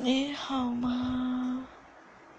你好吗？